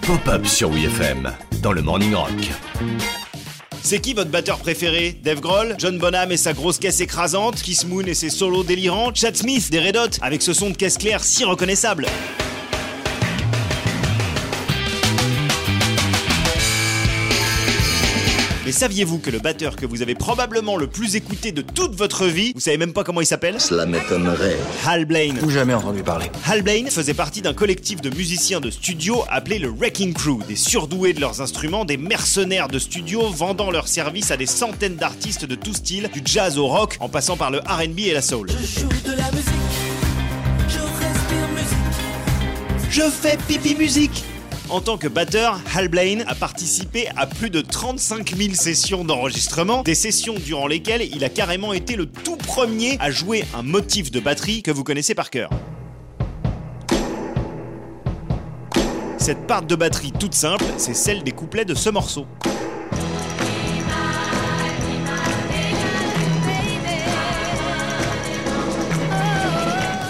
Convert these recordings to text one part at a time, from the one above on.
Pop-up sur WFM dans le Morning Rock. C'est qui votre batteur préféré? Dave Grohl John Bonham et sa grosse caisse écrasante Kiss Moon et ses solos délirants Chad Smith des Red Hot avec ce son de caisse claire si reconnaissable saviez-vous que le batteur que vous avez probablement le plus écouté de toute votre vie, vous savez même pas comment il s'appelle Cela m'étonnerait. Hal Blaine. Ou jamais entendu parler. Hal Blaine faisait partie d'un collectif de musiciens de studio appelé le Wrecking Crew, des surdoués de leurs instruments, des mercenaires de studio vendant leurs services à des centaines d'artistes de tout style, du jazz au rock, en passant par le R&B et la soul. Je joue de la musique, je respire musique. Je fais pipi musique en tant que batteur, Hal Blaine a participé à plus de 35 000 sessions d'enregistrement, des sessions durant lesquelles il a carrément été le tout premier à jouer un motif de batterie que vous connaissez par cœur. Cette part de batterie toute simple, c'est celle des couplets de ce morceau.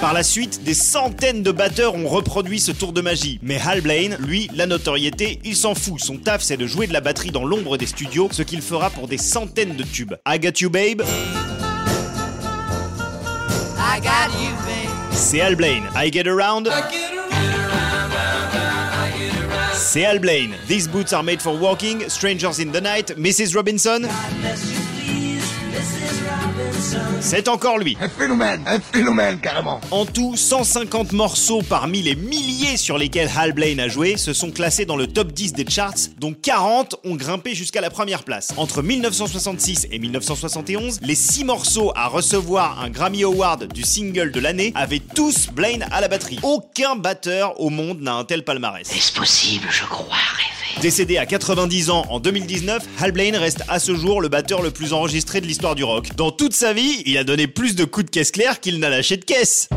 Par la suite, des centaines de batteurs ont reproduit ce tour de magie. Mais Hal Blaine, lui, la notoriété, il s'en fout. Son taf, c'est de jouer de la batterie dans l'ombre des studios, ce qu'il fera pour des centaines de tubes. I Got You Babe, I got you, babe. c'est Hal Blaine. I Get Around, c'est Hal Blaine. These Boots Are Made for Walking, Strangers in the Night, Mrs. Robinson, c'est encore lui. Un phénomène, un phénomène carrément. En tout, 150 morceaux parmi les milliers sur lesquels Hal Blaine a joué se sont classés dans le top 10 des charts, dont 40 ont grimpé jusqu'à la première place. Entre 1966 et 1971, les 6 morceaux à recevoir un Grammy Award du single de l'année avaient tous Blaine à la batterie. Aucun batteur au monde n'a un tel palmarès. Est-ce possible Je crois rêver? Décédé à 90 ans en 2019, Hal Blaine reste à ce jour le batteur le plus enregistré de du rock. Dans toute sa vie, il a donné plus de coups de caisse claire qu'il n'a lâché de caisse.